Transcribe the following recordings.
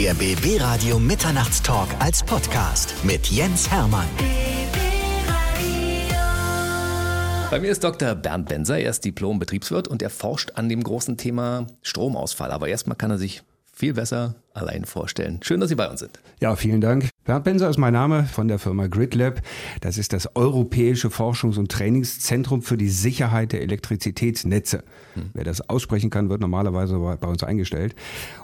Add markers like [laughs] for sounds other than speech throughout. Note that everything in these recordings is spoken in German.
Der BB Radio Mitternachtstalk als Podcast mit Jens Hermann. Bei mir ist Dr. Bernd Benser, er ist Diplom-Betriebswirt und er forscht an dem großen Thema Stromausfall. Aber erstmal kann er sich viel besser allein vorstellen. Schön, dass Sie bei uns sind. Ja, vielen Dank. Bernd Benser ist mein Name von der Firma GridLab. Das ist das europäische Forschungs- und Trainingszentrum für die Sicherheit der Elektrizitätsnetze. Hm. Wer das aussprechen kann, wird normalerweise bei uns eingestellt.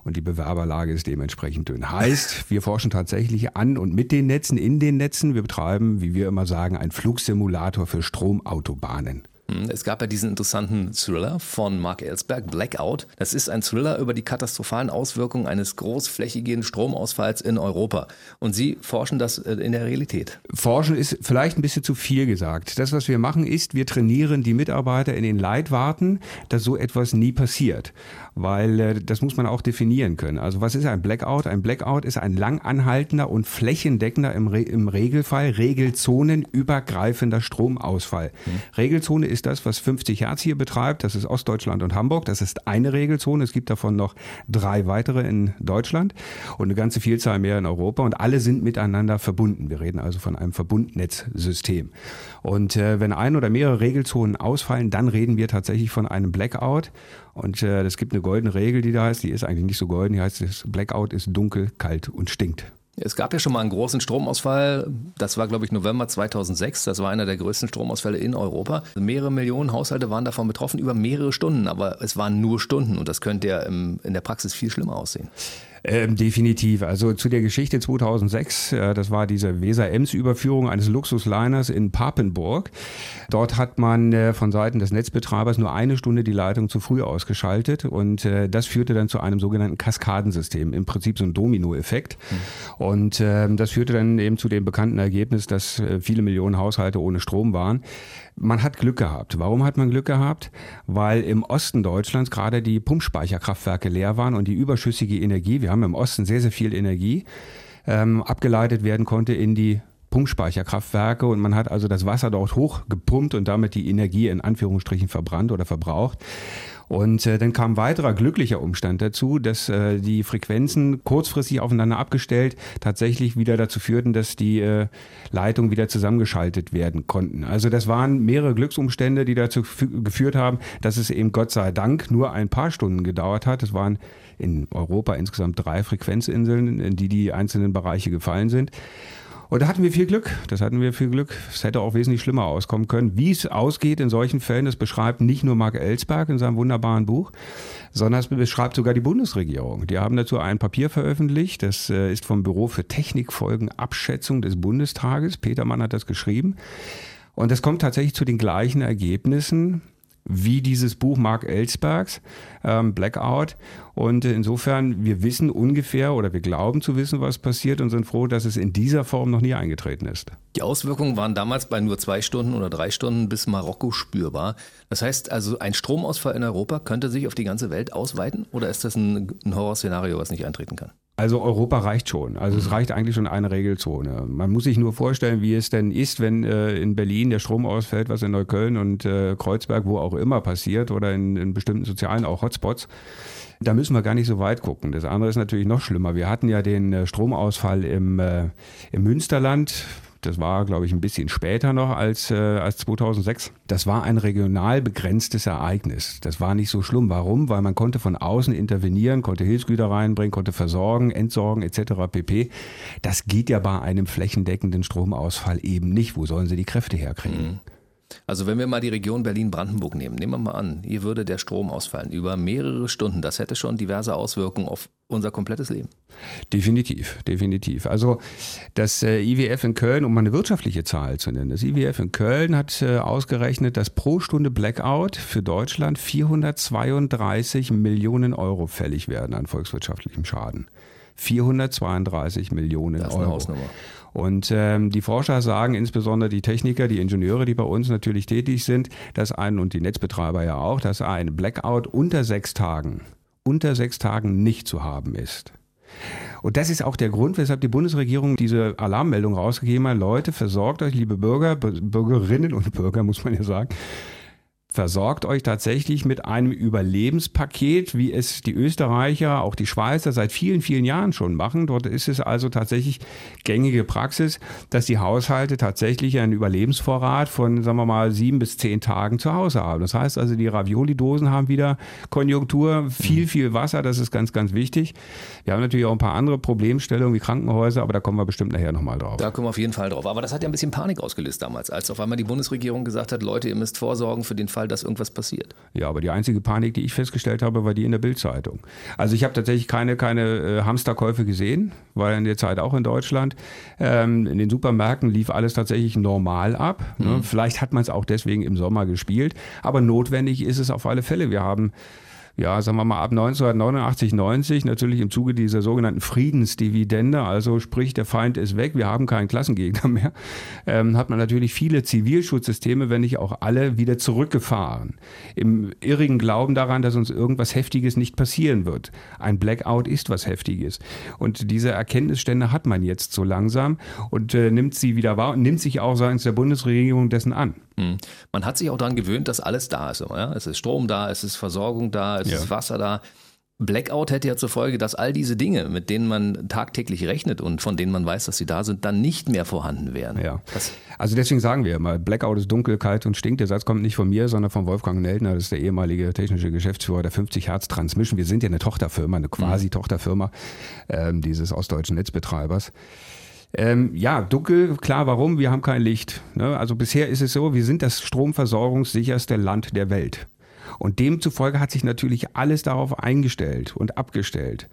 Und die Bewerberlage ist dementsprechend dünn. Heißt, wir forschen tatsächlich an und mit den Netzen, in den Netzen. Wir betreiben, wie wir immer sagen, einen Flugsimulator für Stromautobahnen. Hm, es gab ja diesen interessanten Thriller von Mark Ellsberg, Blackout. Das ist ein Thriller über die katastrophalen Auswirkungen eines großflächigen Stromausfalls in Europa. Und Sie forschen das äh, in der Realität. Forschen ist vielleicht ein bisschen zu viel gesagt. Das, was wir machen, ist, wir trainieren die Mitarbeiter in den Leitwarten, dass so etwas nie passiert. Weil äh, das muss man auch definieren können. Also was ist ein Blackout? Ein Blackout ist ein lang anhaltender und flächendeckender im, Re im Regelfall, regelzonenübergreifender Stromausfall. Hm. Regelzone ist ist das, was 50 Hertz hier betreibt. Das ist Ostdeutschland und Hamburg. Das ist eine Regelzone. Es gibt davon noch drei weitere in Deutschland und eine ganze Vielzahl mehr in Europa. Und alle sind miteinander verbunden. Wir reden also von einem Verbundnetzsystem. Und äh, wenn ein oder mehrere Regelzonen ausfallen, dann reden wir tatsächlich von einem Blackout. Und äh, es gibt eine goldene Regel, die da heißt, die ist eigentlich nicht so golden, die heißt, das Blackout ist dunkel, kalt und stinkt. Es gab ja schon mal einen großen Stromausfall. Das war, glaube ich, November 2006. Das war einer der größten Stromausfälle in Europa. Mehrere Millionen Haushalte waren davon betroffen über mehrere Stunden. Aber es waren nur Stunden und das könnte ja in der Praxis viel schlimmer aussehen. Ähm, definitiv. Also zu der Geschichte 2006, äh, das war diese Weser-Ems-Überführung eines Luxusliners in Papenburg. Dort hat man äh, von Seiten des Netzbetreibers nur eine Stunde die Leitung zu früh ausgeschaltet und äh, das führte dann zu einem sogenannten Kaskadensystem, im Prinzip so ein Dominoeffekt. Mhm. Und ähm, das führte dann eben zu dem bekannten Ergebnis, dass äh, viele Millionen Haushalte ohne Strom waren. Man hat Glück gehabt. Warum hat man Glück gehabt? Weil im Osten Deutschlands gerade die Pumpspeicherkraftwerke leer waren und die überschüssige Energie, wir haben im Osten sehr, sehr viel Energie, ähm, abgeleitet werden konnte in die Pumpspeicherkraftwerke und man hat also das Wasser dort hochgepumpt und damit die Energie in Anführungsstrichen verbrannt oder verbraucht. Und äh, dann kam ein weiterer glücklicher Umstand dazu, dass äh, die Frequenzen kurzfristig aufeinander abgestellt tatsächlich wieder dazu führten, dass die äh, Leitungen wieder zusammengeschaltet werden konnten. Also das waren mehrere Glücksumstände, die dazu geführt haben, dass es eben Gott sei Dank nur ein paar Stunden gedauert hat. Es waren in Europa insgesamt drei Frequenzinseln, in die die einzelnen Bereiche gefallen sind. Und da hatten wir viel Glück. Das hatten wir viel Glück. Es hätte auch wesentlich schlimmer auskommen können. Wie es ausgeht in solchen Fällen, das beschreibt nicht nur Mark Ellsberg in seinem wunderbaren Buch, sondern es beschreibt sogar die Bundesregierung. Die haben dazu ein Papier veröffentlicht. Das äh, ist vom Büro für Technikfolgenabschätzung des Bundestages. Petermann hat das geschrieben. Und das kommt tatsächlich zu den gleichen Ergebnissen wie dieses Buch Mark Ellsbergs, ähm, Blackout. Und insofern, wir wissen ungefähr oder wir glauben zu wissen, was passiert und sind froh, dass es in dieser Form noch nie eingetreten ist. Die Auswirkungen waren damals bei nur zwei Stunden oder drei Stunden bis Marokko spürbar. Das heißt also, ein Stromausfall in Europa könnte sich auf die ganze Welt ausweiten oder ist das ein, ein Horrorszenario, was nicht eintreten kann? Also Europa reicht schon. Also es mhm. reicht eigentlich schon eine Regelzone. Man muss sich nur vorstellen, wie es denn ist, wenn äh, in Berlin der Strom ausfällt, was in Neukölln und äh, Kreuzberg, wo auch immer passiert oder in, in bestimmten sozialen auch Hotspots. Da müssen wir gar nicht so weit gucken. Das andere ist natürlich noch schlimmer. Wir hatten ja den äh, Stromausfall im, äh, im Münsterland das war, glaube ich, ein bisschen später noch als, äh, als 2006. Das war ein regional begrenztes Ereignis. Das war nicht so schlimm. Warum? Weil man konnte von außen intervenieren, konnte Hilfsgüter reinbringen, konnte versorgen, entsorgen etc. pp. Das geht ja bei einem flächendeckenden Stromausfall eben nicht. Wo sollen sie die Kräfte herkriegen? Mhm. Also wenn wir mal die Region Berlin-Brandenburg nehmen, nehmen wir mal an, hier würde der Strom ausfallen über mehrere Stunden. Das hätte schon diverse Auswirkungen auf unser komplettes Leben. Definitiv, definitiv. Also das äh, IWF in Köln, um mal eine wirtschaftliche Zahl zu nennen, das IWF in Köln hat äh, ausgerechnet, dass pro Stunde Blackout für Deutschland 432 Millionen Euro fällig werden an volkswirtschaftlichem Schaden. 432 Millionen das ist eine Euro. Hausnummer. Und ähm, die Forscher sagen, insbesondere die Techniker, die Ingenieure, die bei uns natürlich tätig sind, dass ein, und die Netzbetreiber ja auch, dass ein Blackout unter sechs Tagen, unter sechs Tagen nicht zu haben ist. Und das ist auch der Grund, weshalb die Bundesregierung diese Alarmmeldung rausgegeben hat. Leute, versorgt euch, liebe Bürger, Bürgerinnen und Bürger, muss man ja sagen, versorgt euch tatsächlich mit einem Überlebenspaket, wie es die Österreicher, auch die Schweizer seit vielen, vielen Jahren schon machen. Dort ist es also tatsächlich gängige Praxis, dass die Haushalte tatsächlich einen Überlebensvorrat von, sagen wir mal, sieben bis zehn Tagen zu Hause haben. Das heißt also, die Ravioli-Dosen haben wieder Konjunktur, viel, mhm. viel Wasser, das ist ganz, ganz wichtig. Wir haben natürlich auch ein paar andere Problemstellungen wie Krankenhäuser, aber da kommen wir bestimmt nachher nochmal drauf. Da kommen wir auf jeden Fall drauf. Aber das hat ja ein bisschen Panik ausgelöst damals, als auf einmal die Bundesregierung gesagt hat, Leute, ihr müsst vorsorgen für den Fall, dass irgendwas passiert. Ja, aber die einzige Panik, die ich festgestellt habe, war die in der Bildzeitung. Also ich habe tatsächlich keine, keine äh, Hamsterkäufe gesehen, war in der Zeit auch in Deutschland. Ähm, in den Supermärkten lief alles tatsächlich normal ab. Ne? Mhm. Vielleicht hat man es auch deswegen im Sommer gespielt, aber notwendig ist es auf alle Fälle. Wir haben ja, sagen wir mal, ab 1989, 90 natürlich im Zuge dieser sogenannten Friedensdividende, also sprich, der Feind ist weg, wir haben keinen Klassengegner mehr, ähm, hat man natürlich viele Zivilschutzsysteme, wenn nicht auch alle, wieder zurückgefahren. Im irrigen Glauben daran, dass uns irgendwas Heftiges nicht passieren wird. Ein Blackout ist was Heftiges. Und diese Erkenntnisstände hat man jetzt so langsam und äh, nimmt sie wieder wahr und nimmt sich auch seitens der Bundesregierung dessen an. Hm. Man hat sich auch daran gewöhnt, dass alles da ist. Es ist Strom da, es ist Versorgung da, es ja. ist Wasser da. Blackout hätte ja zur Folge, dass all diese Dinge, mit denen man tagtäglich rechnet und von denen man weiß, dass sie da sind, dann nicht mehr vorhanden wären. Ja. Das also deswegen sagen wir immer, Blackout ist dunkel, kalt und stinkt. Der Satz kommt nicht von mir, sondern von Wolfgang Neldner, das ist der ehemalige technische Geschäftsführer der 50 Hertz Transmission. Wir sind ja eine Tochterfirma, eine quasi mhm. Tochterfirma ähm, dieses ostdeutschen Netzbetreibers. Ähm, ja, dunkel, klar, warum? Wir haben kein Licht. Ne? Also bisher ist es so, wir sind das stromversorgungssicherste Land der Welt. Und demzufolge hat sich natürlich alles darauf eingestellt und abgestellt.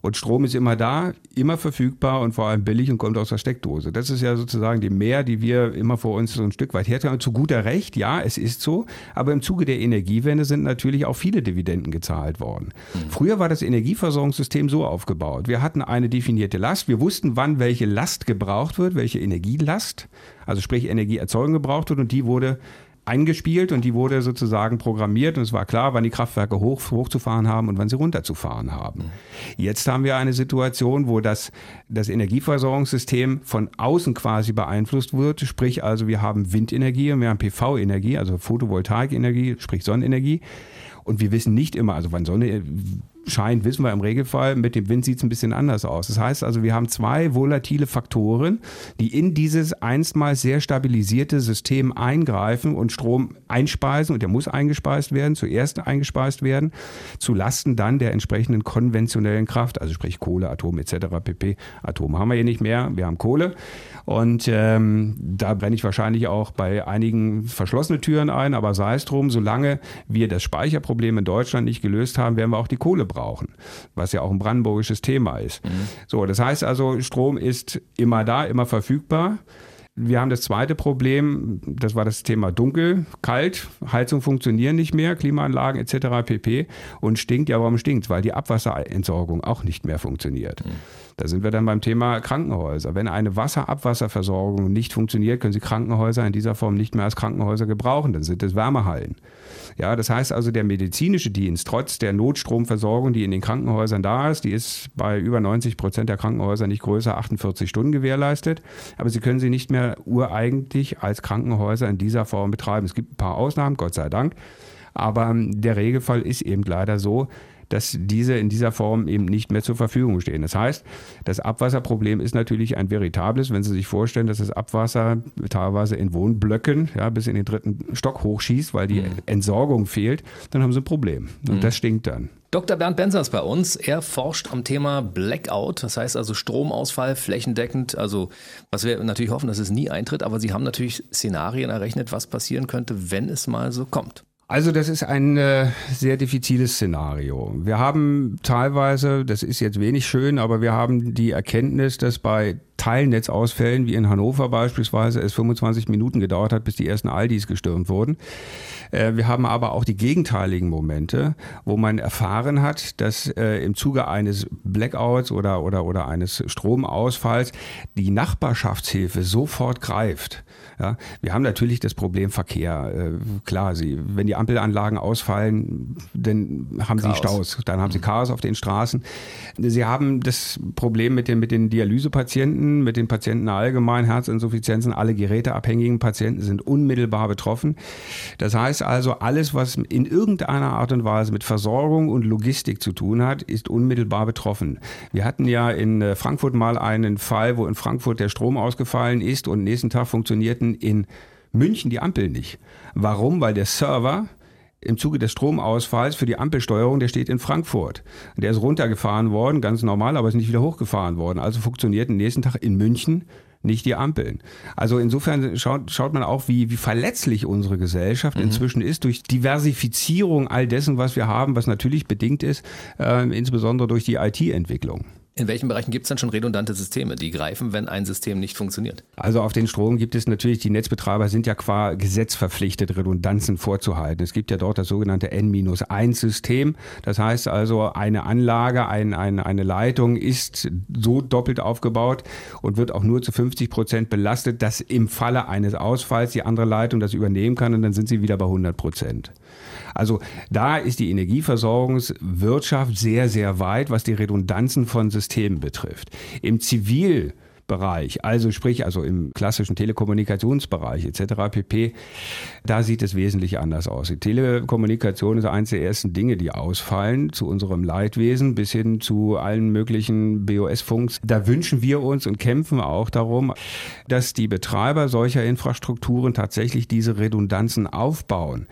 Und Strom ist immer da, immer verfügbar und vor allem billig und kommt aus der Steckdose. Das ist ja sozusagen die Mehr, die wir immer vor uns so ein Stück weit hertragen. Zu guter Recht, ja, es ist so. Aber im Zuge der Energiewende sind natürlich auch viele Dividenden gezahlt worden. Mhm. Früher war das Energieversorgungssystem so aufgebaut. Wir hatten eine definierte Last. Wir wussten, wann welche Last gebraucht wird, welche Energielast, also sprich Energieerzeugung gebraucht wird und die wurde eingespielt und die wurde sozusagen programmiert und es war klar, wann die Kraftwerke hoch, hochzufahren haben und wann sie runterzufahren haben. Jetzt haben wir eine Situation, wo das, das Energieversorgungssystem von außen quasi beeinflusst wird, sprich also wir haben Windenergie und wir haben PV-Energie, also Photovoltaikenergie, sprich Sonnenenergie. Und wir wissen nicht immer, also wann Sonne scheint, wissen wir im Regelfall, mit dem Wind sieht es ein bisschen anders aus. Das heißt also, wir haben zwei volatile Faktoren, die in dieses einstmals sehr stabilisierte System eingreifen und Strom einspeisen und der muss eingespeist werden, zuerst eingespeist werden, zu Lasten dann der entsprechenden konventionellen Kraft, also sprich Kohle, Atom etc. pp. Atom haben wir hier nicht mehr, wir haben Kohle und ähm, da brenne ich wahrscheinlich auch bei einigen verschlossene Türen ein, aber sei es drum, solange wir das Speicherproblem in Deutschland nicht gelöst haben, werden wir auch die Kohle brauchen was ja auch ein brandenburgisches Thema ist. Mhm. So, das heißt also, Strom ist immer da, immer verfügbar. Wir haben das zweite Problem, das war das Thema dunkel, kalt, Heizung funktionieren nicht mehr, Klimaanlagen etc. pp. Und stinkt, ja warum stinkt Weil die Abwasserentsorgung auch nicht mehr funktioniert. Mhm. Da sind wir dann beim Thema Krankenhäuser. Wenn eine Wasserabwasserversorgung nicht funktioniert, können Sie Krankenhäuser in dieser Form nicht mehr als Krankenhäuser gebrauchen, dann sind es Wärmehallen. Ja, das heißt also, der medizinische Dienst, trotz der Notstromversorgung, die in den Krankenhäusern da ist, die ist bei über 90 Prozent der Krankenhäuser nicht größer 48 Stunden gewährleistet. Aber sie können sie nicht mehr ureigentlich als Krankenhäuser in dieser Form betreiben. Es gibt ein paar Ausnahmen, Gott sei Dank. Aber der Regelfall ist eben leider so, dass diese in dieser Form eben nicht mehr zur Verfügung stehen. Das heißt, das Abwasserproblem ist natürlich ein veritables, wenn Sie sich vorstellen, dass das Abwasser teilweise in Wohnblöcken ja, bis in den dritten Stock hochschießt, weil die mhm. Entsorgung fehlt, dann haben Sie ein Problem. Und mhm. das stinkt dann. Dr. Bernd Benzer ist bei uns. Er forscht am Thema Blackout, das heißt also Stromausfall flächendeckend. Also, was wir natürlich hoffen, dass es nie eintritt, aber Sie haben natürlich Szenarien errechnet, was passieren könnte, wenn es mal so kommt. Also das ist ein äh, sehr diffiziles Szenario. Wir haben teilweise, das ist jetzt wenig schön, aber wir haben die Erkenntnis, dass bei Teilnetzausfällen, wie in Hannover beispielsweise, es 25 Minuten gedauert hat, bis die ersten Aldis gestürmt wurden. Äh, wir haben aber auch die gegenteiligen Momente, wo man erfahren hat, dass äh, im Zuge eines Blackouts oder, oder, oder eines Stromausfalls die Nachbarschaftshilfe sofort greift. Ja, wir haben natürlich das Problem Verkehr. Äh, klar, sie, wenn die Ampelanlagen ausfallen, dann haben Chaos. sie Staus, dann haben sie mhm. Chaos auf den Straßen. Sie haben das Problem mit den, mit den Dialysepatienten, betroffen, mit den Patienten allgemein, Herzinsuffizienzen, alle geräteabhängigen Patienten sind unmittelbar betroffen. Das heißt also, alles, was in irgendeiner Art und Weise mit Versorgung und Logistik zu tun hat, ist unmittelbar betroffen. Wir hatten ja in äh, Frankfurt mal einen Fall, wo in Frankfurt der Strom ausgefallen ist und nächsten Tag funktionierten in München die Ampeln nicht. Warum? Weil der Server im Zuge des Stromausfalls für die Ampelsteuerung, der steht in Frankfurt. Der ist runtergefahren worden, ganz normal, aber ist nicht wieder hochgefahren worden. Also funktioniert am nächsten Tag in München nicht die Ampeln. Also insofern schaut, schaut man auch, wie, wie verletzlich unsere Gesellschaft mhm. inzwischen ist durch Diversifizierung all dessen, was wir haben, was natürlich bedingt ist, äh, insbesondere durch die IT-Entwicklung. In welchen Bereichen gibt es dann schon redundante Systeme, die greifen, wenn ein System nicht funktioniert? Also auf den Strom gibt es natürlich, die Netzbetreiber sind ja qua Gesetz verpflichtet, Redundanzen vorzuhalten. Es gibt ja dort das sogenannte N-1-System. Das heißt also, eine Anlage, ein, ein, eine Leitung ist so doppelt aufgebaut und wird auch nur zu 50 Prozent belastet, dass im Falle eines Ausfalls die andere Leitung das übernehmen kann und dann sind sie wieder bei 100 Prozent. Also da ist die Energieversorgungswirtschaft sehr, sehr weit, was die Redundanzen von Systemen betrifft. Im Zivil Bereich, also sprich also im klassischen Telekommunikationsbereich etc. pp, da sieht es wesentlich anders aus. Die Telekommunikation ist eines der ersten Dinge, die ausfallen zu unserem Leidwesen bis hin zu allen möglichen BOS-Funks. Da wünschen wir uns und kämpfen auch darum, dass die Betreiber solcher Infrastrukturen tatsächlich diese Redundanzen aufbauen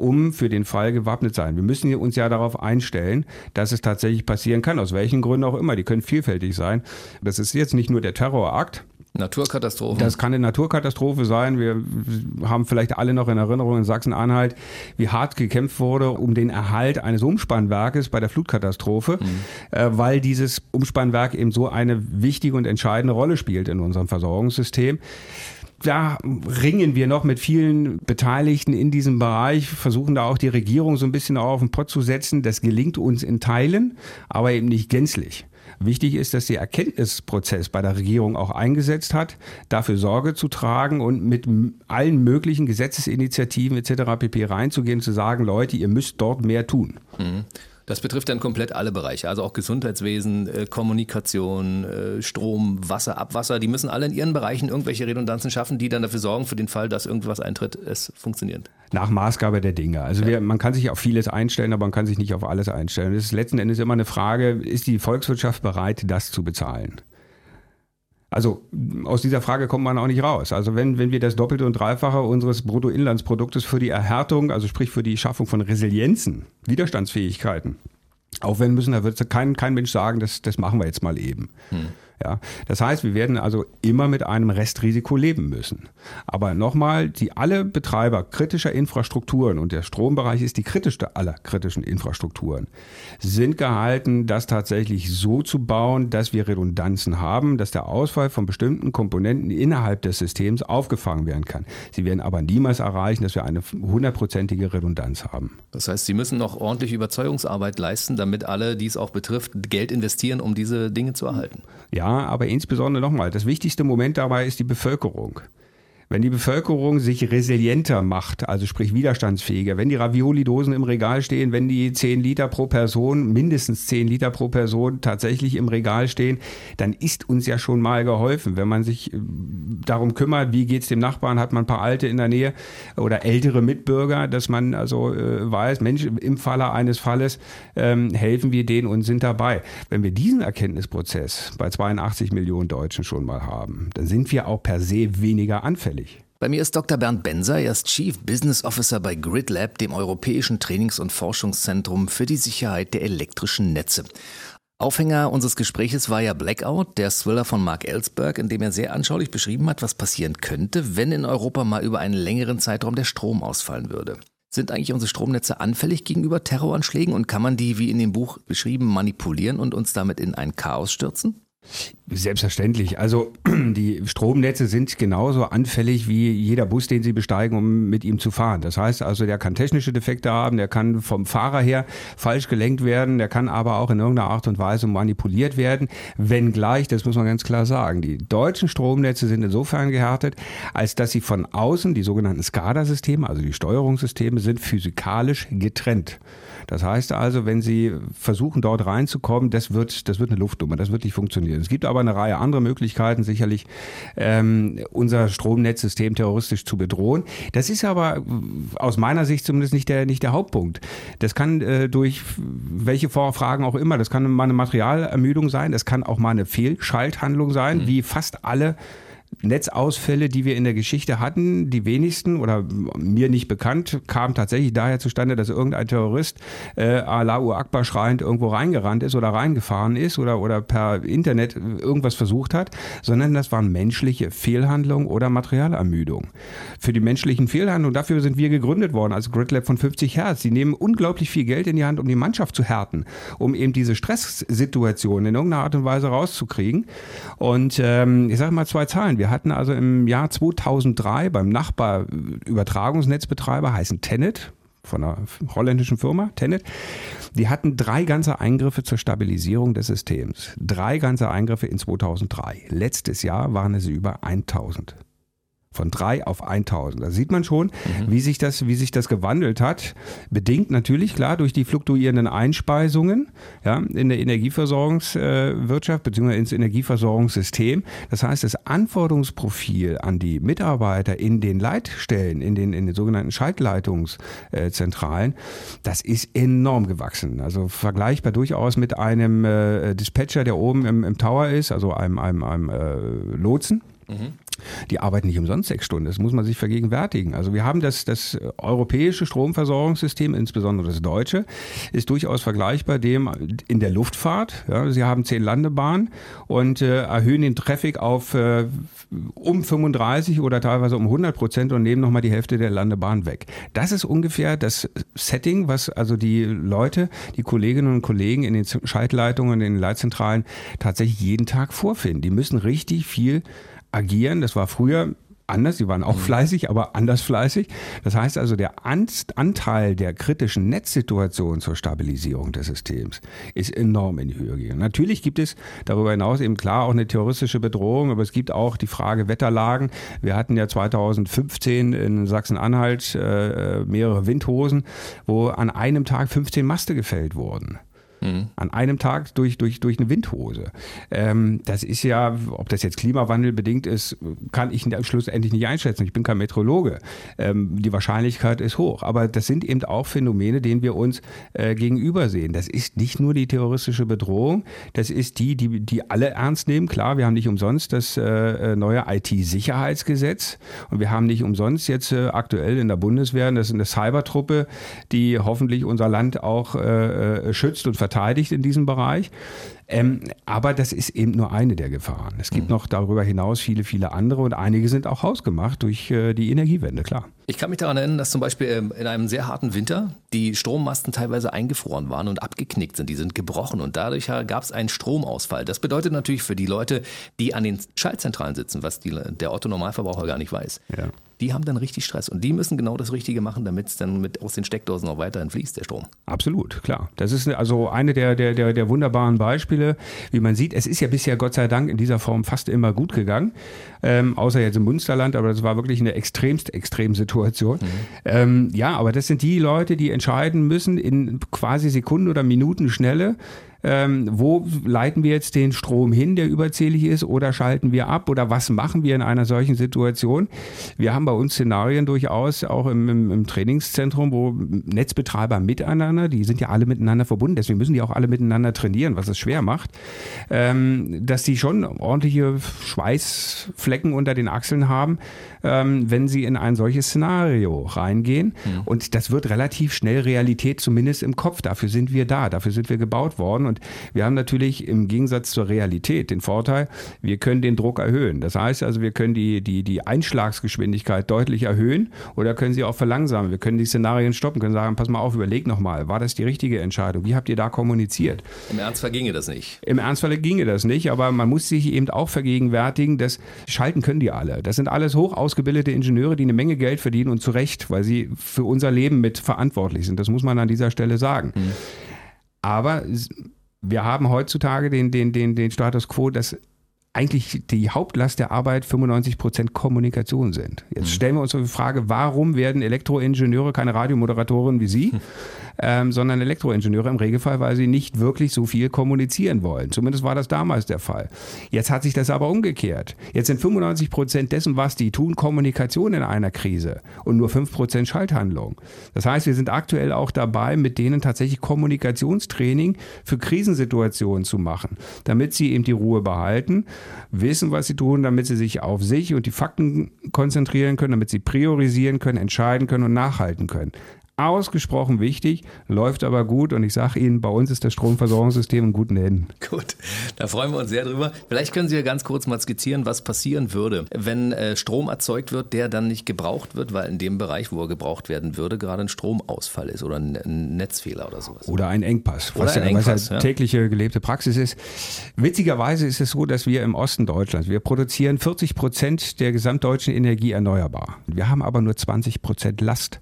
um für den Fall gewappnet sein. Wir müssen uns ja darauf einstellen, dass es tatsächlich passieren kann, aus welchen Gründen auch immer. Die können vielfältig sein. Das ist jetzt nicht nur der Terrorakt, Naturkatastrophe. Das kann eine Naturkatastrophe sein. Wir haben vielleicht alle noch in Erinnerung in Sachsen-Anhalt, wie hart gekämpft wurde um den Erhalt eines Umspannwerkes bei der Flutkatastrophe, mhm. äh, weil dieses Umspannwerk eben so eine wichtige und entscheidende Rolle spielt in unserem Versorgungssystem da ringen wir noch mit vielen Beteiligten in diesem Bereich, versuchen da auch die Regierung so ein bisschen auf den Pott zu setzen. Das gelingt uns in Teilen, aber eben nicht gänzlich. Wichtig ist, dass der Erkenntnisprozess bei der Regierung auch eingesetzt hat, dafür Sorge zu tragen und mit allen möglichen Gesetzesinitiativen etc. pp. reinzugehen, zu sagen, Leute, ihr müsst dort mehr tun. Mhm. Das betrifft dann komplett alle Bereiche, also auch Gesundheitswesen, äh, Kommunikation, äh, Strom, Wasser, Abwasser. Die müssen alle in ihren Bereichen irgendwelche Redundanzen schaffen, die dann dafür sorgen, für den Fall, dass irgendwas eintritt, es funktioniert. Nach Maßgabe der Dinge. Also wir, man kann sich auf vieles einstellen, aber man kann sich nicht auf alles einstellen. Es ist letzten Endes immer eine Frage, ist die Volkswirtschaft bereit, das zu bezahlen? Also aus dieser Frage kommt man auch nicht raus. Also wenn, wenn wir das Doppelte und Dreifache unseres Bruttoinlandsproduktes für die Erhärtung, also sprich für die Schaffung von Resilienzen, Widerstandsfähigkeiten aufwenden müssen, da wird kein, kein Mensch sagen, das, das machen wir jetzt mal eben. Hm. Ja, das heißt, wir werden also immer mit einem Restrisiko leben müssen. Aber nochmal, die alle Betreiber kritischer Infrastrukturen und der Strombereich ist die kritischste aller kritischen Infrastrukturen, sind gehalten, das tatsächlich so zu bauen, dass wir Redundanzen haben, dass der Ausfall von bestimmten Komponenten innerhalb des Systems aufgefangen werden kann. Sie werden aber niemals erreichen, dass wir eine hundertprozentige Redundanz haben. Das heißt, Sie müssen noch ordentlich Überzeugungsarbeit leisten, damit alle, die es auch betrifft, Geld investieren, um diese Dinge zu erhalten. Ja, aber insbesondere nochmal, das wichtigste Moment dabei ist die Bevölkerung. Wenn die Bevölkerung sich resilienter macht, also sprich widerstandsfähiger, wenn die Ravioli-Dosen im Regal stehen, wenn die 10 Liter pro Person, mindestens 10 Liter pro Person tatsächlich im Regal stehen, dann ist uns ja schon mal geholfen. Wenn man sich äh, darum kümmert, wie geht's dem Nachbarn, hat man ein paar Alte in der Nähe oder ältere Mitbürger, dass man also äh, weiß, Mensch, im Falle eines Falles ähm, helfen wir denen und sind dabei. Wenn wir diesen Erkenntnisprozess bei 82 Millionen Deutschen schon mal haben, dann sind wir auch per se weniger anfällig bei mir ist Dr. Bernd Benser, er ist Chief Business Officer bei GridLab, dem europäischen Trainings- und Forschungszentrum für die Sicherheit der elektrischen Netze. Aufhänger unseres Gespräches war ja Blackout, der Thriller von Mark Ellsberg, in dem er sehr anschaulich beschrieben hat, was passieren könnte, wenn in Europa mal über einen längeren Zeitraum der Strom ausfallen würde. Sind eigentlich unsere Stromnetze anfällig gegenüber Terroranschlägen und kann man die, wie in dem Buch beschrieben, manipulieren und uns damit in ein Chaos stürzen? Selbstverständlich. Also [clears throat] die Stromnetze sind genauso anfällig wie jeder Bus, den Sie besteigen, um mit ihm zu fahren. Das heißt also, der kann technische Defekte haben, der kann vom Fahrer her falsch gelenkt werden, der kann aber auch in irgendeiner Art und Weise manipuliert werden. Wenngleich, das muss man ganz klar sagen, die deutschen Stromnetze sind insofern gehärtet, als dass sie von außen, die sogenannten SCADA-Systeme, also die Steuerungssysteme, sind physikalisch getrennt. Das heißt also, wenn Sie versuchen, dort reinzukommen, das wird, das wird eine Luftnummer, das wird nicht funktionieren. Es gibt aber eine Reihe anderer Möglichkeiten, sicherlich ähm, unser Stromnetzsystem terroristisch zu bedrohen. Das ist aber aus meiner Sicht zumindest nicht der, nicht der Hauptpunkt. Das kann äh, durch welche Vorfragen auch immer, das kann mal eine Materialermüdung sein, das kann auch mal eine Fehlschalthandlung sein, mhm. wie fast alle Netzausfälle, die wir in der Geschichte hatten, die wenigsten oder mir nicht bekannt, kamen tatsächlich daher zustande, dass irgendein Terrorist äh, Allahu Akbar schreiend irgendwo reingerannt ist oder reingefahren ist oder, oder per Internet irgendwas versucht hat, sondern das waren menschliche Fehlhandlungen oder Materialermüdung. Für die menschlichen Fehlhandlungen, dafür sind wir gegründet worden als GridLab von 50 Hertz. Die nehmen unglaublich viel Geld in die Hand, um die Mannschaft zu härten, um eben diese Stresssituation in irgendeiner Art und Weise rauszukriegen. Und ähm, ich sage mal zwei Zahlen. Wir hatten also im Jahr 2003 beim Nachbarübertragungsnetzbetreiber, heißen Tenet, von einer holländischen Firma, Tenet, die hatten drei ganze Eingriffe zur Stabilisierung des Systems. Drei ganze Eingriffe in 2003. Letztes Jahr waren es über 1000 von 3 auf 1000. Da sieht man schon, mhm. wie, sich das, wie sich das gewandelt hat. Bedingt natürlich, klar, durch die fluktuierenden Einspeisungen ja, in der Energieversorgungswirtschaft äh, bzw. ins Energieversorgungssystem. Das heißt, das Anforderungsprofil an die Mitarbeiter in den Leitstellen, in den, in den sogenannten Schaltleitungszentralen, das ist enorm gewachsen. Also vergleichbar durchaus mit einem äh, Dispatcher, der oben im, im Tower ist, also einem, einem, einem äh, Lotsen. Mhm. Die arbeiten nicht umsonst sechs Stunden. Das muss man sich vergegenwärtigen. Also wir haben das, das europäische Stromversorgungssystem, insbesondere das deutsche, ist durchaus vergleichbar dem in der Luftfahrt. Ja, sie haben zehn Landebahnen und äh, erhöhen den Traffic auf äh, um 35 oder teilweise um 100 Prozent und nehmen nochmal die Hälfte der Landebahn weg. Das ist ungefähr das Setting, was also die Leute, die Kolleginnen und Kollegen in den Schaltleitungen, in den Leitzentralen tatsächlich jeden Tag vorfinden. Die müssen richtig viel agieren. Das war früher anders, sie waren auch mhm. fleißig, aber anders fleißig. Das heißt also, der Anteil der kritischen Netzsituation zur Stabilisierung des Systems ist enorm in die Höhe gegangen. Natürlich gibt es darüber hinaus eben klar auch eine terroristische Bedrohung, aber es gibt auch die Frage Wetterlagen. Wir hatten ja 2015 in Sachsen-Anhalt äh, mehrere Windhosen, wo an einem Tag 15 Maste gefällt wurden. Mhm. An einem Tag durch, durch, durch eine Windhose. Ähm, das ist ja, ob das jetzt Klimawandel bedingt ist, kann ich schlussendlich nicht einschätzen. Ich bin kein Meteorologe. Ähm, die Wahrscheinlichkeit ist hoch. Aber das sind eben auch Phänomene, denen wir uns äh, gegenüber sehen. Das ist nicht nur die terroristische Bedrohung, das ist die, die, die alle ernst nehmen. Klar, wir haben nicht umsonst das äh, äh neue IT-Sicherheitsgesetz und wir haben nicht umsonst jetzt äh, aktuell in der Bundeswehr, das ist eine Cybertruppe, die hoffentlich unser Land auch äh, äh schützt und verteidigt verteidigt in diesem Bereich. Ähm, aber das ist eben nur eine der Gefahren. Es gibt mhm. noch darüber hinaus viele, viele andere und einige sind auch hausgemacht durch äh, die Energiewende, klar. Ich kann mich daran erinnern, dass zum Beispiel ähm, in einem sehr harten Winter die Strommasten teilweise eingefroren waren und abgeknickt sind. Die sind gebrochen und dadurch gab es einen Stromausfall. Das bedeutet natürlich für die Leute, die an den Schaltzentralen sitzen, was die, der Otto-Normalverbraucher gar nicht weiß. Ja die haben dann richtig Stress und die müssen genau das Richtige machen, damit es dann mit aus den Steckdosen auch weiterhin fließt, der Strom. Absolut, klar. Das ist also eine der, der, der, der wunderbaren Beispiele. Wie man sieht, es ist ja bisher Gott sei Dank in dieser Form fast immer gut gegangen, ähm, außer jetzt im Münsterland, aber das war wirklich eine extremst extrem Situation. Mhm. Ähm, ja, aber das sind die Leute, die entscheiden müssen in quasi Sekunden oder Minuten Schnelle, ähm, wo leiten wir jetzt den Strom hin, der überzählig ist, oder schalten wir ab oder was machen wir in einer solchen Situation? Wir haben bei uns Szenarien durchaus auch im, im, im Trainingszentrum, wo Netzbetreiber miteinander, die sind ja alle miteinander verbunden, deswegen müssen die auch alle miteinander trainieren, was es schwer macht, ähm, dass die schon ordentliche Schweißflecken unter den Achseln haben, ähm, wenn sie in ein solches Szenario reingehen. Mhm. Und das wird relativ schnell Realität, zumindest im Kopf. Dafür sind wir da, dafür sind wir gebaut worden. Und wir haben natürlich im Gegensatz zur Realität den Vorteil, wir können den Druck erhöhen. Das heißt also, wir können die, die, die Einschlagsgeschwindigkeit deutlich erhöhen oder können sie auch verlangsamen. Wir können die Szenarien stoppen, können sagen, pass mal auf, überleg nochmal, war das die richtige Entscheidung? Wie habt ihr da kommuniziert? Im Ernstfall ginge das nicht. Im Ernstfall ginge das nicht, aber man muss sich eben auch vergegenwärtigen, dass schalten können die alle. Das sind alles hoch ausgebildete Ingenieure, die eine Menge Geld verdienen und zu Recht, weil sie für unser Leben mit verantwortlich sind. Das muss man an dieser Stelle sagen. Mhm. Aber wir haben heutzutage den, den, den, den Status quo, dass eigentlich die Hauptlast der Arbeit 95 Prozent Kommunikation sind. Jetzt mhm. stellen wir uns die Frage, warum werden Elektroingenieure keine Radiomoderatoren wie Sie, [laughs] ähm, sondern Elektroingenieure im Regelfall, weil sie nicht wirklich so viel kommunizieren wollen. Zumindest war das damals der Fall. Jetzt hat sich das aber umgekehrt. Jetzt sind 95 Prozent dessen, was die tun, Kommunikation in einer Krise und nur 5 Prozent Schalthandlung. Das heißt, wir sind aktuell auch dabei, mit denen tatsächlich Kommunikationstraining für Krisensituationen zu machen, damit sie eben die Ruhe behalten wissen, was sie tun, damit sie sich auf sich und die Fakten konzentrieren können, damit sie priorisieren können, entscheiden können und nachhalten können ausgesprochen wichtig, läuft aber gut und ich sage Ihnen, bei uns ist das Stromversorgungssystem in guten Händen. Gut, da freuen wir uns sehr drüber. Vielleicht können Sie ja ganz kurz mal skizzieren, was passieren würde, wenn äh, Strom erzeugt wird, der dann nicht gebraucht wird, weil in dem Bereich, wo er gebraucht werden würde, gerade ein Stromausfall ist oder ein, ein Netzfehler oder sowas. Oder ein Engpass, oder was, ein ja, Engpass, was ja tägliche gelebte Praxis ist. Witzigerweise ist es so, dass wir im Osten Deutschlands, wir produzieren 40 Prozent der gesamtdeutschen Energie erneuerbar. Wir haben aber nur 20 Prozent Last.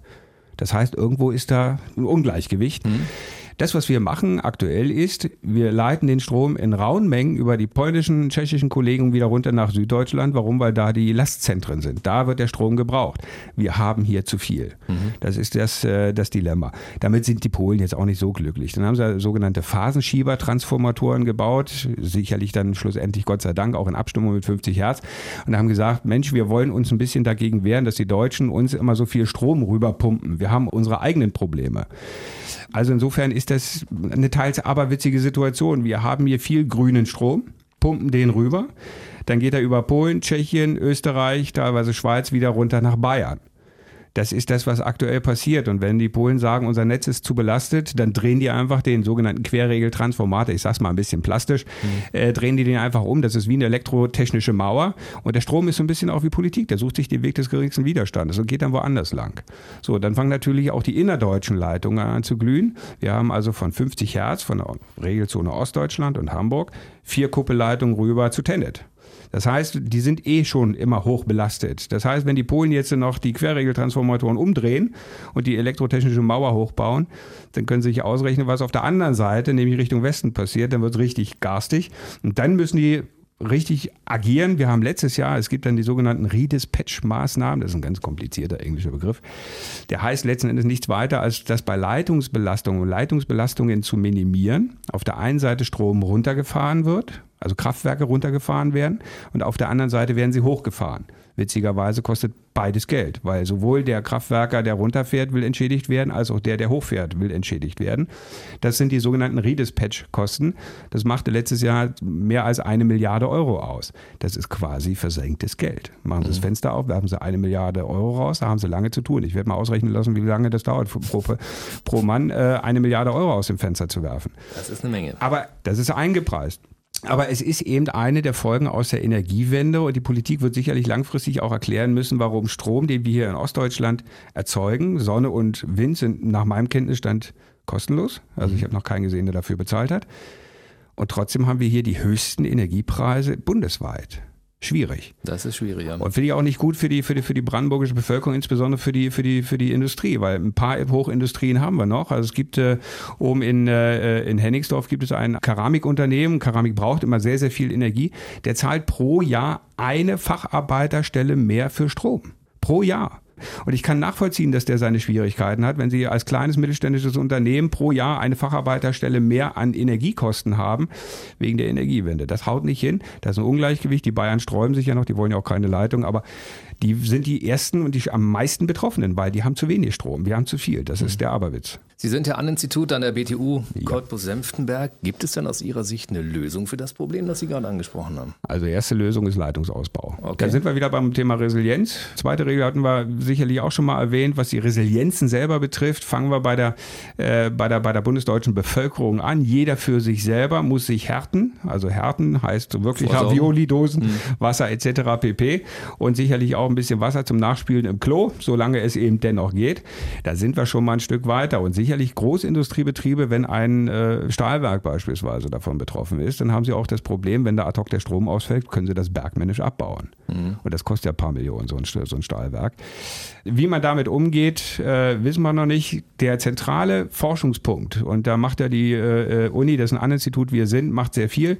Das heißt, irgendwo ist da ein Ungleichgewicht. Mhm. Das, was wir machen aktuell ist, wir leiten den Strom in rauen Mengen über die polnischen, tschechischen Kollegen wieder runter nach Süddeutschland. Warum? Weil da die Lastzentren sind. Da wird der Strom gebraucht. Wir haben hier zu viel. Mhm. Das ist das, äh, das Dilemma. Damit sind die Polen jetzt auch nicht so glücklich. Dann haben sie sogenannte Phasenschieber-Transformatoren gebaut. Sicherlich dann schlussendlich, Gott sei Dank, auch in Abstimmung mit 50 Hertz. Und haben gesagt, Mensch, wir wollen uns ein bisschen dagegen wehren, dass die Deutschen uns immer so viel Strom rüberpumpen. Wir haben unsere eigenen Probleme. Also insofern ist das eine teils aberwitzige Situation. Wir haben hier viel grünen Strom, pumpen den rüber, dann geht er über Polen, Tschechien, Österreich, teilweise Schweiz wieder runter nach Bayern. Das ist das, was aktuell passiert. Und wenn die Polen sagen, unser Netz ist zu belastet, dann drehen die einfach den sogenannten Querregeltransformator, ich sag's mal ein bisschen plastisch, mhm. äh, drehen die den einfach um. Das ist wie eine elektrotechnische Mauer. Und der Strom ist so ein bisschen auch wie Politik. Der sucht sich den Weg des geringsten Widerstandes und geht dann woanders lang. So, dann fangen natürlich auch die innerdeutschen Leitungen an zu glühen. Wir haben also von 50 Hertz von der Regelzone Ostdeutschland und Hamburg vier Kuppelleitungen rüber zu Tennet. Das heißt, die sind eh schon immer hoch belastet. Das heißt, wenn die Polen jetzt noch die Querregeltransformatoren umdrehen und die elektrotechnische Mauer hochbauen, dann können sie sich ausrechnen, was auf der anderen Seite, nämlich Richtung Westen passiert. Dann wird es richtig garstig. Und dann müssen die richtig agieren. Wir haben letztes Jahr, es gibt dann die sogenannten Redispatch-Maßnahmen, das ist ein ganz komplizierter englischer Begriff. Der heißt letzten Endes nichts weiter, als das bei Leitungsbelastungen und Leitungsbelastungen zu minimieren, auf der einen Seite Strom runtergefahren wird, also Kraftwerke runtergefahren werden und auf der anderen Seite werden sie hochgefahren. Witzigerweise kostet beides Geld, weil sowohl der Kraftwerker, der runterfährt, will entschädigt werden, als auch der, der hochfährt, will entschädigt werden. Das sind die sogenannten Redispatch-Kosten. Das machte letztes Jahr mehr als eine Milliarde Euro aus. Das ist quasi versenktes Geld. Machen Sie das mhm. Fenster auf, werfen Sie eine Milliarde Euro raus, da haben Sie lange zu tun. Ich werde mal ausrechnen lassen, wie lange das dauert, pro, pro Mann äh, eine Milliarde Euro aus dem Fenster zu werfen. Das ist eine Menge. Aber das ist eingepreist. Aber es ist eben eine der Folgen aus der Energiewende und die Politik wird sicherlich langfristig auch erklären müssen, warum Strom, den wir hier in Ostdeutschland erzeugen, Sonne und Wind sind nach meinem Kenntnisstand kostenlos. Also ich habe noch keinen gesehen, der dafür bezahlt hat. Und trotzdem haben wir hier die höchsten Energiepreise bundesweit schwierig. Das ist schwierig, ja. Und finde ich auch nicht gut für die, für die, für die brandenburgische Bevölkerung, insbesondere für die, für die, für die Industrie, weil ein paar Hochindustrien haben wir noch. Also es gibt äh, oben in, äh, in Hennigsdorf gibt es ein Keramikunternehmen. Keramik braucht immer sehr, sehr viel Energie. Der zahlt pro Jahr eine Facharbeiterstelle mehr für Strom. Pro Jahr. Und ich kann nachvollziehen, dass der seine Schwierigkeiten hat, wenn Sie als kleines mittelständisches Unternehmen pro Jahr eine Facharbeiterstelle mehr an Energiekosten haben, wegen der Energiewende. Das haut nicht hin. Das ist ein Ungleichgewicht. Die Bayern sträuben sich ja noch, die wollen ja auch keine Leitung, aber die sind die ersten und die am meisten Betroffenen, weil die haben zu wenig Strom. Wir haben zu viel. Das ist mhm. der Aberwitz. Sie sind ja an Institut an der BTU Cottbus-Senftenberg. Gibt es denn aus Ihrer Sicht eine Lösung für das Problem, das Sie gerade angesprochen haben? Also erste Lösung ist Leitungsausbau. Okay. Da sind wir wieder beim Thema Resilienz. Zweite Regel hatten wir sicherlich auch schon mal erwähnt, was die Resilienzen selber betrifft. Fangen wir bei der, äh, bei der, bei der bundesdeutschen Bevölkerung an. Jeder für sich selber muss sich härten. Also härten heißt wirklich Ravioli-Dosen, hm. Wasser etc. pp. Und sicherlich auch ein bisschen Wasser zum Nachspülen im Klo, solange es eben dennoch geht. Da sind wir schon mal ein Stück weiter. Und sicherlich Großindustriebetriebe, wenn ein äh, Stahlwerk beispielsweise davon betroffen ist, dann haben sie auch das Problem, wenn da ad hoc der Strom ausfällt, können sie das bergmännisch abbauen. Mhm. Und das kostet ja ein paar Millionen, so ein, so ein Stahlwerk. Wie man damit umgeht, äh, wissen wir noch nicht. Der zentrale Forschungspunkt, und da macht ja die äh, äh Uni, das ist ein Institut, wir sind, macht sehr viel,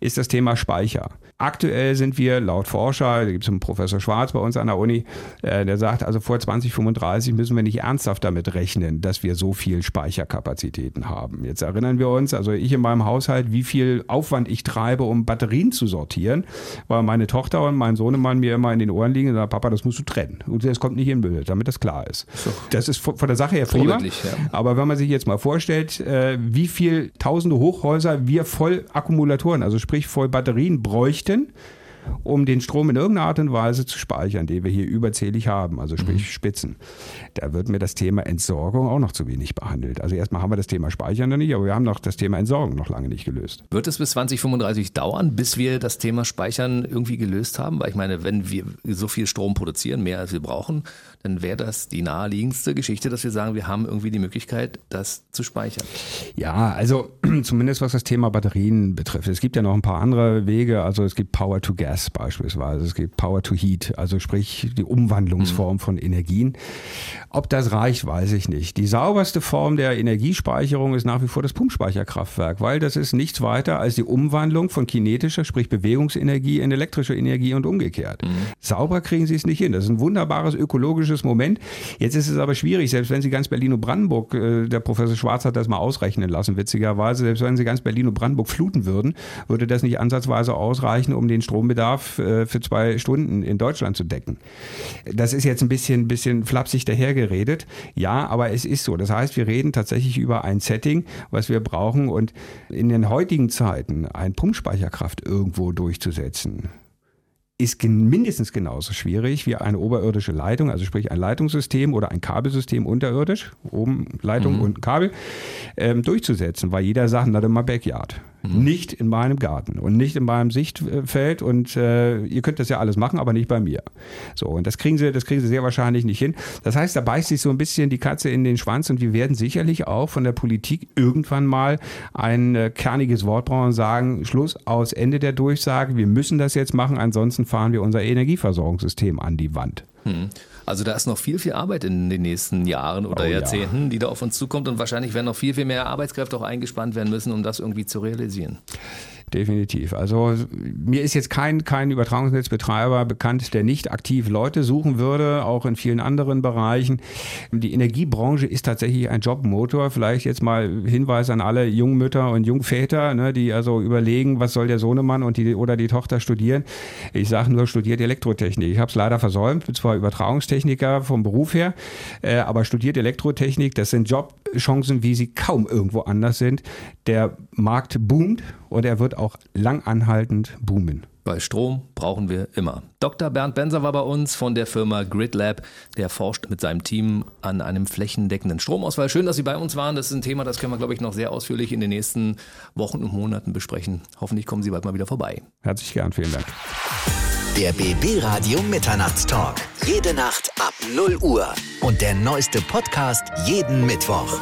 ist das Thema Speicher. Aktuell sind wir laut Forscher, da gibt es einen Professor Schwarz bei uns an der Uni, äh, der sagt, also vor 2035 müssen wir nicht ernsthaft damit rechnen, dass wir so viel Speicherkapazitäten haben. Jetzt erinnern wir uns, also ich in meinem Haushalt, wie viel Aufwand ich treibe, um Batterien zu sortieren, weil meine Tochter und mein Sohnemann mir immer in den Ohren liegen und sagen, Papa, das musst du trennen. Und das kommt nicht in Müll, damit das klar ist. So. Das ist von der Sache her prima. Ja. Aber wenn man sich jetzt mal vorstellt, äh, wie viel tausende Hochhäuser wir voll Akkumulatoren, also sprich voll Batterien bräuchten, bräuchten, um den Strom in irgendeiner Art und Weise zu speichern, den wir hier überzählig haben, also sprich mhm. Spitzen. Da wird mir das Thema Entsorgung auch noch zu wenig behandelt. Also erstmal haben wir das Thema Speichern noch nicht, aber wir haben noch das Thema Entsorgung noch lange nicht gelöst. Wird es bis 2035 dauern, bis wir das Thema Speichern irgendwie gelöst haben? Weil ich meine, wenn wir so viel Strom produzieren, mehr als wir brauchen, dann wäre das die naheliegendste Geschichte, dass wir sagen, wir haben irgendwie die Möglichkeit, das zu speichern. Ja, also [clears throat] zumindest was das Thema Batterien betrifft. Es gibt ja noch ein paar andere Wege. Also es gibt Power to Gas beispielsweise, es gibt Power to Heat, also sprich die Umwandlungsform mhm. von Energien. Ob das reicht, weiß ich nicht. Die sauberste Form der Energiespeicherung ist nach wie vor das Pumpspeicherkraftwerk, weil das ist nichts weiter als die Umwandlung von kinetischer, sprich Bewegungsenergie in elektrische Energie und umgekehrt. Mhm. Sauber kriegen sie es nicht hin. Das ist ein wunderbares ökologisches politisches Moment. Jetzt ist es aber schwierig, selbst wenn Sie ganz Berlin und Brandenburg, äh, der Professor Schwarz hat das mal ausrechnen lassen, witzigerweise, selbst wenn Sie ganz Berlin und Brandenburg fluten würden, würde das nicht ansatzweise ausreichen, um den Strombedarf äh, für zwei Stunden in Deutschland zu decken. Das ist jetzt ein bisschen, bisschen flapsig dahergeredet. Ja, aber es ist so. Das heißt, wir reden tatsächlich über ein Setting, was wir brauchen und in den heutigen Zeiten ein Pumpspeicherkraft irgendwo durchzusetzen ist mindestens genauso schwierig wie eine oberirdische Leitung, also sprich ein Leitungssystem oder ein Kabelsystem unterirdisch, oben Leitung mhm. und Kabel, ähm, durchzusetzen, weil jeder sagt, na dann mal Backyard. Mhm. Nicht in meinem Garten und nicht in meinem Sichtfeld und äh, ihr könnt das ja alles machen, aber nicht bei mir. So, und das kriegen sie, das kriegen sie sehr wahrscheinlich nicht hin. Das heißt, da beißt sich so ein bisschen die Katze in den Schwanz und wir werden sicherlich auch von der Politik irgendwann mal ein äh, kerniges Wort brauchen und sagen, Schluss aus Ende der Durchsage, wir müssen das jetzt machen, ansonsten fahren wir unser Energieversorgungssystem an die Wand. Mhm. Also da ist noch viel, viel Arbeit in den nächsten Jahren oder oh, Jahrzehnten, ja. die da auf uns zukommt und wahrscheinlich werden noch viel, viel mehr Arbeitskräfte auch eingespannt werden müssen, um das irgendwie zu realisieren definitiv. Also mir ist jetzt kein, kein Übertragungsnetzbetreiber bekannt, der nicht aktiv Leute suchen würde, auch in vielen anderen Bereichen. Die Energiebranche ist tatsächlich ein Jobmotor. Vielleicht jetzt mal Hinweis an alle Jungmütter und Jungväter, ne, die also überlegen, was soll der Sohnemann und die, oder die Tochter studieren. Ich sage nur, studiert Elektrotechnik. Ich habe es leider versäumt, bin zwar Übertragungstechniker vom Beruf her, äh, aber studiert Elektrotechnik. Das sind Jobchancen, wie sie kaum irgendwo anders sind. Der Markt boomt und er wird auch langanhaltend boomen. Weil Strom brauchen wir immer. Dr. Bernd Benser war bei uns von der Firma GridLab. Der forscht mit seinem Team an einem flächendeckenden Stromausfall. Schön, dass Sie bei uns waren. Das ist ein Thema, das können wir, glaube ich, noch sehr ausführlich in den nächsten Wochen und Monaten besprechen. Hoffentlich kommen Sie bald mal wieder vorbei. Herzlich gern, vielen Dank. Der BB Radio Mitternachtstalk. Jede Nacht ab 0 Uhr. Und der neueste Podcast jeden Mittwoch.